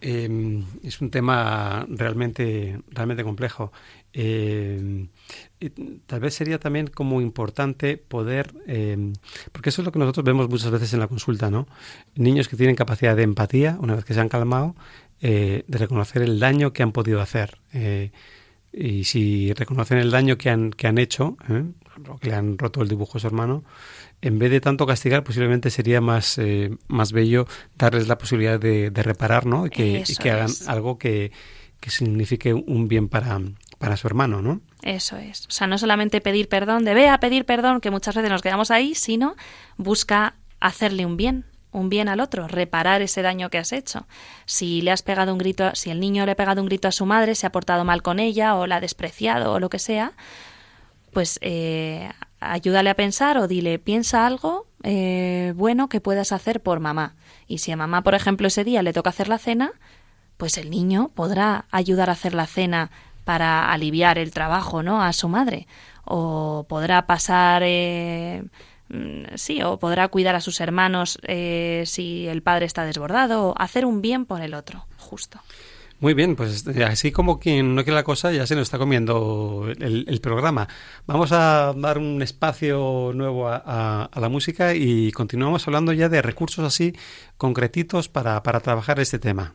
Eh, es un tema realmente, realmente complejo. Eh, tal vez sería también como importante poder, eh, porque eso es lo que nosotros vemos muchas veces en la consulta, ¿no? Niños que tienen capacidad de empatía, una vez que se han calmado, eh, de reconocer el daño que han podido hacer. y si reconocen el daño que han, que han hecho, que le han roto el dibujo a su hermano, en vez de tanto castigar, posiblemente sería más, eh, más bello darles la posibilidad de, reparar, ¿no? Y que, que hagan algo que, que signifique un bien para, para su hermano, ¿no? Eso es. O sea, no solamente pedir perdón, de ve a pedir perdón, que muchas veces nos quedamos ahí, sino busca hacerle un bien, un bien al otro, reparar ese daño que has hecho. Si le has pegado un grito, si el niño le ha pegado un grito a su madre, se ha portado mal con ella o la ha despreciado o lo que sea, pues eh, ayúdale a pensar o dile, piensa algo eh, bueno que puedas hacer por mamá. Y si a mamá, por ejemplo, ese día le toca hacer la cena, pues el niño podrá ayudar a hacer la cena para aliviar el trabajo, ¿no? A su madre. O podrá pasar, eh, mm, sí, o podrá cuidar a sus hermanos eh, si el padre está desbordado, o hacer un bien por el otro, justo. Muy bien, pues así como quien no quiere la cosa ya se nos está comiendo el, programa. Vamos a dar un espacio nuevo a, a, a, la música y continuamos hablando ya de recursos así concretitos para, para trabajar este tema.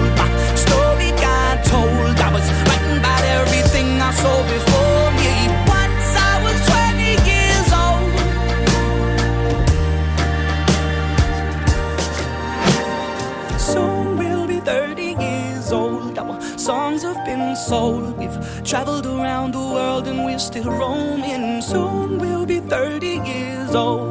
traveled around the world and we're still roaming. Soon we'll be 30 years old.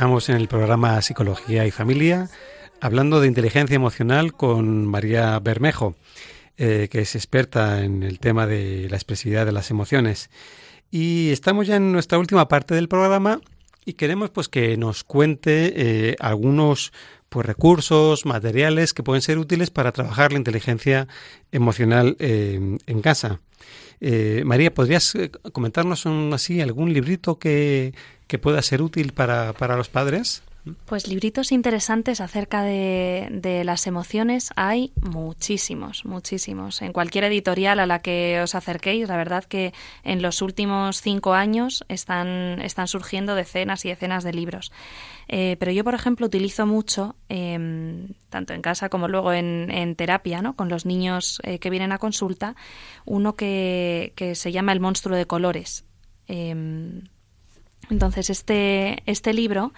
Estamos en el programa Psicología y Familia hablando de inteligencia emocional con María Bermejo, eh, que es experta en el tema de la expresividad de las emociones. Y estamos ya en nuestra última parte del programa y queremos pues que nos cuente eh, algunos pues recursos, materiales que pueden ser útiles para trabajar la inteligencia emocional eh, en casa. María, ¿podrías comentarnos así algún librito que, que pueda ser útil para, para los padres? Pues libritos interesantes acerca de, de, las emociones hay muchísimos, muchísimos. En cualquier editorial a la que os acerquéis, la verdad que en los últimos cinco años están, están surgiendo decenas y decenas de libros. Eh, pero yo, por ejemplo, utilizo mucho, eh, tanto en casa como luego en, terapia, ¿no? con los niños eh, que vienen a consulta, uno que, que, se llama El monstruo de colores. Entonces, este, este libro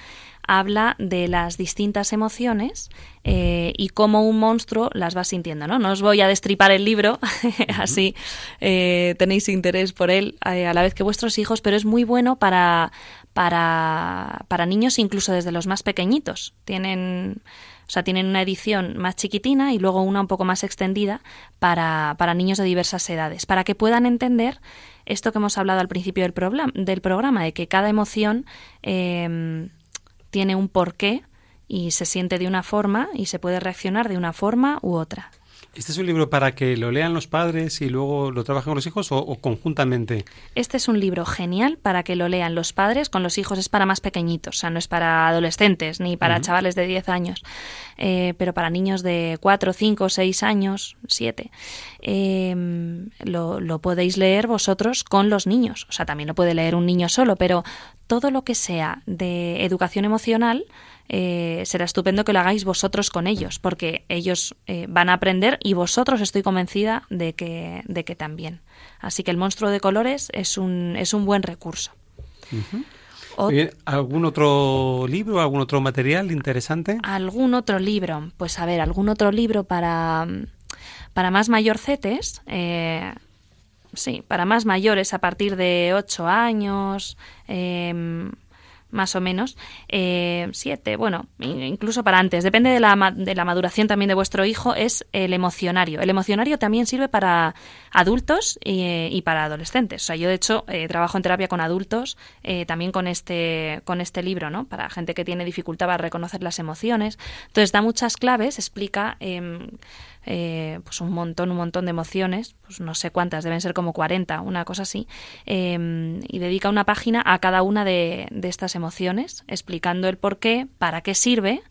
habla de las distintas emociones eh, y cómo un monstruo las va sintiendo. No, no os voy a destripar el libro, así eh, tenéis interés por él eh, a la vez que vuestros hijos, pero es muy bueno para, para, para niños incluso desde los más pequeñitos. Tienen o sea, tienen una edición más chiquitina y luego una un poco más extendida para, para niños de diversas edades, para que puedan entender esto que hemos hablado al principio del, programa, de que cada emoción eh, tiene un porqué y se siente de una forma y se puede reaccionar de una forma u otra. ¿Este es un libro para que lo lean los padres y luego lo trabajen con los hijos o, o, conjuntamente? Este es un libro genial para que lo lean los padres con los hijos. Es para más pequeñitos, o sea, no es para adolescentes ni para uh -huh. chavales de 10 años, eh, pero para niños de 4, 5, 6 años, 7. Eh, lo, lo podéis leer vosotros con los niños. O sea, también lo puede leer un niño solo, pero todo lo que sea de educación emocional eh, será estupendo que lo hagáis vosotros con ellos, porque ellos eh, van a aprender y vosotros estoy convencida de que, de que también. Así que el monstruo de colores es un, es un buen recurso. Uh -huh. Bien, ¿Algún otro libro, algún otro material interesante? ¿Algún otro libro? Pues a ver, algún otro libro para, para más mayorcetes. Eh, sí, para más mayores a partir de 8 años, eh, más o menos, eh, siete, bueno, incluso para antes, depende de la, de la maduración también de vuestro hijo, es el emocionario. El emocionario también sirve para adultos y, para adolescentes. O sea, yo de hecho eh, trabajo en terapia con adultos, eh, también con este, con este libro, ¿no? Para gente que tiene dificultad para reconocer las emociones. Entonces da muchas claves, explica em, eh, pues un montón, un montón de emociones, pues no sé cuántas, deben ser como 40, una cosa así, eh, y dedica una página a cada una de, de, estas emociones, explicando el por qué, para qué sirve,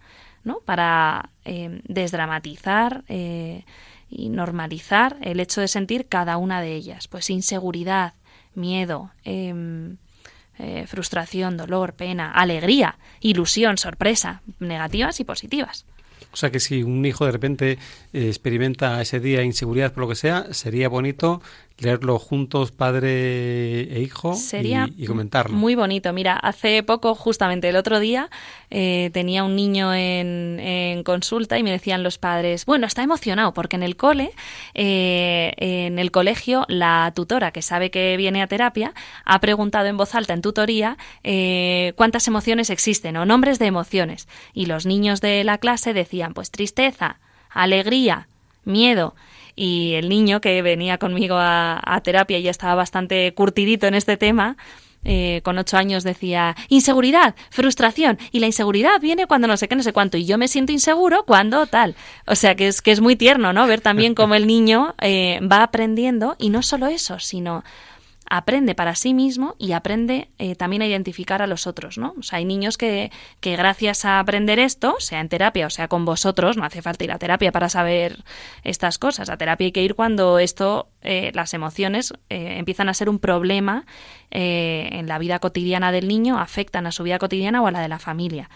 ¿no? Para eh, desdramatizar y normalizar el hecho de sentir cada una de ellas, pues inseguridad, miedo, eh, frustración, dolor, pena, alegría, ilusión, sorpresa, negativas y positivas. O sea que si un hijo de repente eh, experimenta ese día inseguridad por lo que sea, sería bonito leerlo juntos, padre e hijo, Sería y, y, comentarlo. Muy bonito. Mira, hace poco, justamente el otro día, eh, tenía un niño en, en, consulta y me decían los padres, bueno, está emocionado porque en el cole, eh, en el colegio, la tutora que sabe que viene a terapia ha preguntado en voz alta en tutoría eh, cuántas emociones existen o nombres de emociones. Y los niños de la clase decían, pues tristeza, alegría, miedo y el niño que venía conmigo a, a terapia y ya estaba bastante curtidito en este tema, eh, con ocho años decía inseguridad, frustración y la inseguridad viene cuando no sé qué, no sé cuánto y yo me siento inseguro cuando tal. O sea que es que es muy tierno, ¿no? Ver también cómo el niño eh, va aprendiendo y no solo eso, sino aprende para sí mismo y aprende eh, también a identificar a los otros, ¿no? O sea, hay niños que, que gracias a aprender esto, sea en terapia o sea con vosotros, no hace falta ir a terapia para saber estas cosas. A terapia hay que ir cuando esto, eh, las emociones, eh, empiezan a ser un problema eh, en la vida cotidiana del niño, afectan a su vida cotidiana o a la de la familia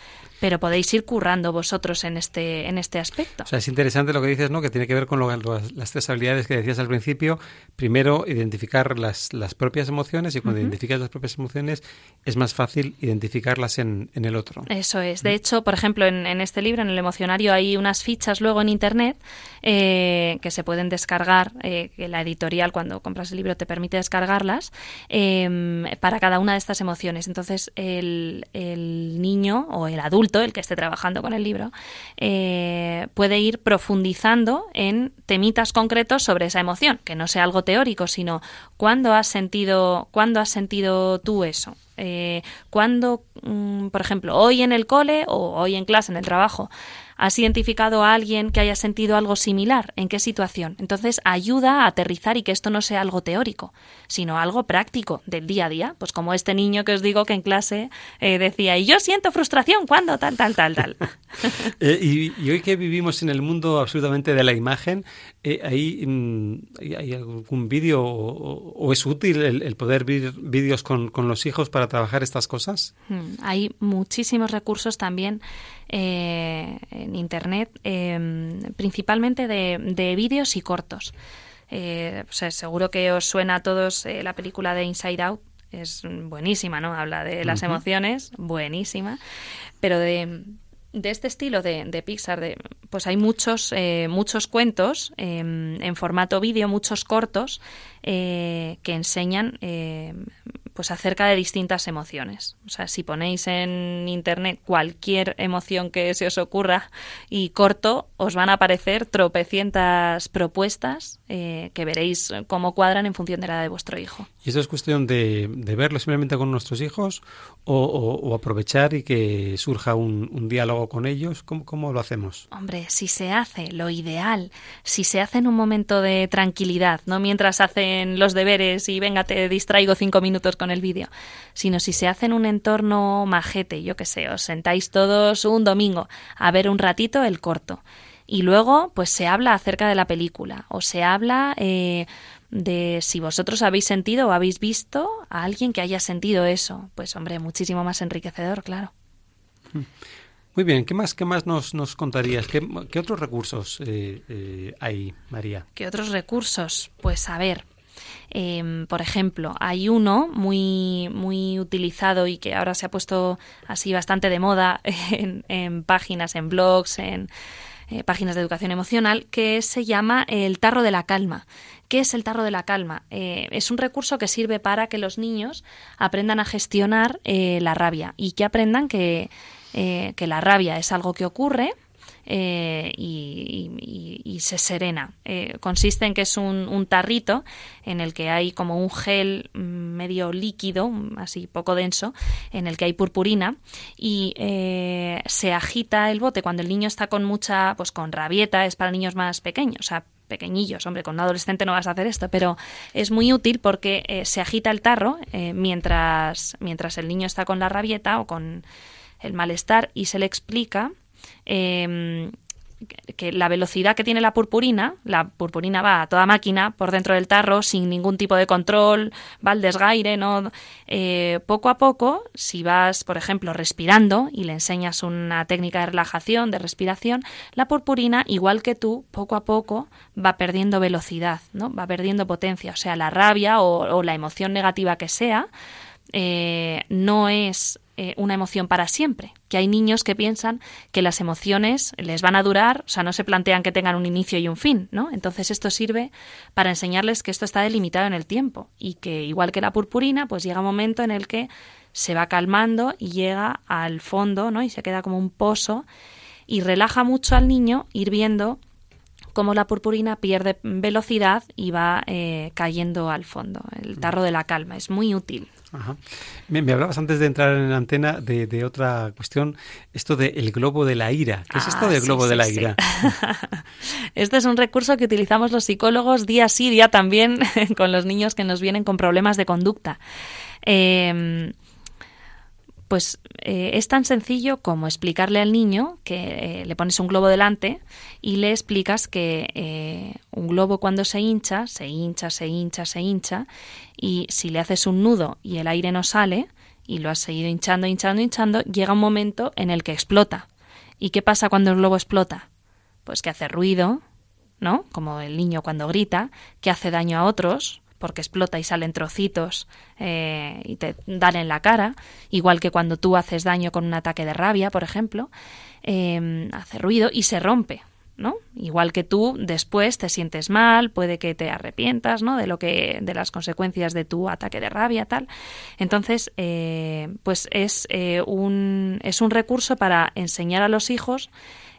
pero podéis ir currando vosotros en este, en este aspecto. O sea, es interesante lo que dices, ¿no? Que tiene que ver con lo, las tres habilidades que decías al principio. Primero, identificar las, las propias emociones y cuando uh -huh. identificas las propias emociones es más fácil identificarlas en, en el otro. Eso es. De hecho, por ejemplo, en, en, este libro, en el emocionario, hay unas fichas luego en Internet eh, que se pueden descargar, eh, que la editorial cuando compras el libro te permite descargarlas eh, para cada una de estas emociones. Entonces, el, el niño o el adulto el que esté trabajando con el libro, eh, puede ir profundizando en temitas concretos sobre esa emoción, que no sea algo teórico, sino cuándo has sentido, cuándo has sentido tú eso. Eh, cuando, mm, por ejemplo, hoy en el cole o hoy en clase, en el trabajo, ¿Has identificado a alguien que haya sentido algo similar? ¿En qué situación? Entonces ayuda a aterrizar y que esto no sea algo teórico, sino algo práctico del día a día. Pues como este niño que os digo que en clase eh, decía, y yo siento frustración cuando tal, tal, tal, tal. eh, y, y, hoy que vivimos en el mundo absolutamente de la imagen, eh, ¿hay, mm, ¿hay, algún vídeo o, o, es útil el, el poder ver vídeos con, con, los hijos para trabajar estas cosas? Hmm, hay muchísimos recursos también eh, en Internet, eh, principalmente de, de vídeos y cortos. Eh, seguro que os suena a todos eh, la película de Inside Out, es buenísima, ¿no? Habla de las emociones, buenísima, pero de, de este estilo de, de, Pixar, de, pues hay muchos, eh, muchos cuentos eh, en formato vídeo, muchos cortos eh, que enseñan eh, pues acerca de distintas emociones. O sea, si ponéis en internet cualquier emoción que se os ocurra y corto, os van a aparecer tropecientas propuestas eh, que veréis cómo cuadran en función de la edad de vuestro hijo. ¿Y esto es cuestión de, de verlo simplemente con nuestros hijos o, o, o aprovechar y que surja un, un diálogo con ellos? ¿Cómo, ¿Cómo lo hacemos? Hombre, si se hace, lo ideal, si se hace en un momento de tranquilidad, no mientras hacen los deberes y venga, te distraigo cinco minutos con el vídeo, sino si se hace en un entorno majete, yo qué sé, os sentáis todos un domingo a ver un ratito el corto. Y luego, pues se habla acerca de la película, o se habla eh, de si vosotros habéis sentido o habéis visto a alguien que haya sentido eso. Pues hombre, muchísimo más enriquecedor, claro. Muy bien, ¿qué más, qué más nos, nos contarías? ¿Qué, qué otros recursos eh, eh, hay, María? ¿Qué otros recursos? Pues a ver, eh, por ejemplo, hay uno muy, muy utilizado y que ahora se ha puesto así bastante de moda en, en páginas, en blogs, en eh, páginas de educación emocional, que se llama el tarro de la calma. ¿Qué es el tarro de la calma? Eh, es un recurso que sirve para que los niños aprendan a gestionar eh, la rabia y que aprendan que, que la rabia es algo que ocurre, eh, y, se serena. Eh, consiste en que es un, tarrito en el que hay como un gel medio líquido, así poco denso, en el que hay purpurina y eh, se agita el bote cuando el niño está con mucha, pues con rabieta, es para niños más pequeños, o sea, pequeñillos, hombre, con un adolescente no vas a hacer esto, pero es muy útil porque se agita el tarro mientras, mientras el niño está con la rabieta o con el malestar y se le explica eh, que la velocidad que tiene la purpurina, la purpurina va a toda máquina por dentro del tarro sin ningún tipo de control, va al desgaire, ¿no? Eh, poco a poco, si vas, por ejemplo, respirando y le enseñas una técnica de relajación, de respiración, la purpurina, igual que tú, poco a poco va perdiendo velocidad, ¿no? Va perdiendo potencia, o sea, la rabia o, o la emoción negativa que sea, eh, no es eh, una emoción para siempre. Que hay niños que piensan que las emociones les van a durar, o sea, no se plantean que tengan un inicio y un fin, ¿no? Entonces esto sirve para enseñarles que esto está delimitado en el tiempo y que igual que la purpurina, pues llega un momento en el que se va calmando y llega al fondo, ¿no? Y se queda como un pozo y relaja mucho al niño ir viendo cómo la purpurina pierde velocidad y va eh, cayendo al fondo. El tarro de la calma es muy útil. Ajá. Me, me, hablabas antes de entrar en la antena de, de otra cuestión, esto del de globo de la ira. ¿Qué es esto del sí, globo sí, de la sí. ira? este es un recurso que utilizamos los psicólogos día sí, día también con los niños que nos vienen con problemas de conducta. Eh, pues eh, es tan sencillo como explicarle al niño que eh, le pones un globo delante y le explicas que eh, un globo cuando se hincha, se hincha, se hincha, se hincha y si le haces un nudo y el aire no sale y lo has seguido hinchando, hinchando, hinchando, llega un momento en el que explota. ¿Y qué pasa cuando el globo explota? Pues que hace ruido, ¿no? Como el niño cuando grita, que hace daño a otros, porque explota y salen trocitos eh, y te dan en la cara, igual que cuando tú haces daño con un ataque de rabia, por ejemplo, eh, hace ruido y se rompe. ¿no? Igual que tú después te sientes mal, puede que te arrepientas, ¿no? De lo que, de las consecuencias de tu ataque de rabia, tal. Entonces, eh, pues es eh, un es un recurso para enseñar a los hijos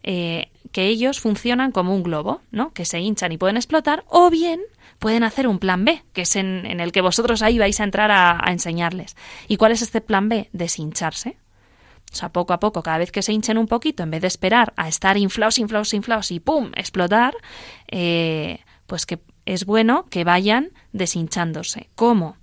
eh, que ellos funcionan como un globo, ¿no? Que se hinchan y pueden explotar, o bien pueden hacer un plan B, que es en, el que vosotros ahí vais a entrar a, a enseñarles. ¿Y cuál es este plan B? Deshincharse. O sea, poco a poco, cada vez que se hinchen un poquito, en vez de esperar a estar inflados, inflados, inflados y ¡pum! explotar, eh, pues que es bueno que vayan deshinchándose. ¿Cómo?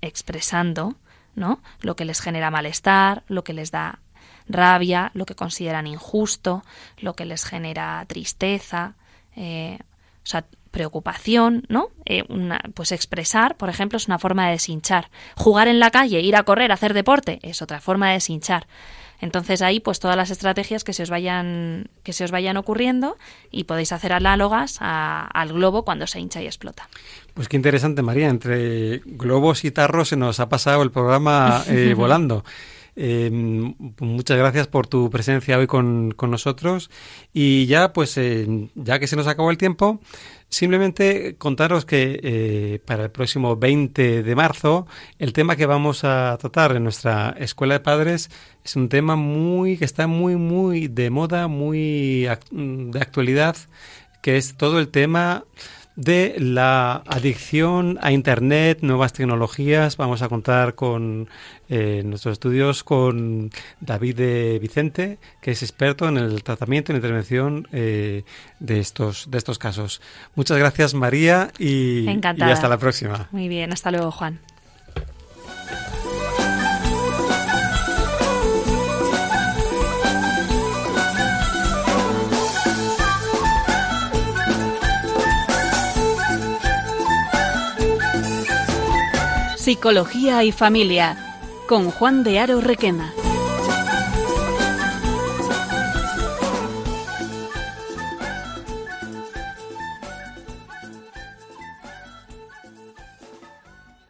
Expresando, ¿no? Lo que les genera malestar, lo que les da rabia, lo que consideran injusto, lo que les genera tristeza, eh, o sea, preocupación, ¿no? Eh, una, pues expresar, por ejemplo, es una forma de deshinchar. Jugar en la calle, ir a correr, hacer deporte, es otra forma de deshinchar. Entonces ahí pues todas las estrategias que se os vayan que se os vayan ocurriendo y podéis hacer análogas a- al globo cuando se hincha y explota. Pues qué interesante, María. Entre globos y tarros se nos ha pasado el programa eh, volando. Eh, muchas gracias por tu presencia hoy con, con nosotros. Y ya, pues, eh, ya que se nos acabó el tiempo, simplemente contaros que eh, para el próximo 20 de marzo, el tema que vamos a tratar en nuestra escuela de padres es un tema muy que está muy, muy de moda, muy de actualidad, que es todo el tema de la adicción a Internet, nuevas tecnologías. Vamos a contar con eh, nuestros estudios con David de Vicente, que es experto en el tratamiento y la intervención eh, de, estos, de estos casos. Muchas gracias, María, y, y hasta la próxima. Muy bien, hasta luego, Juan. Psicología y familia con Juan de Aro Requena.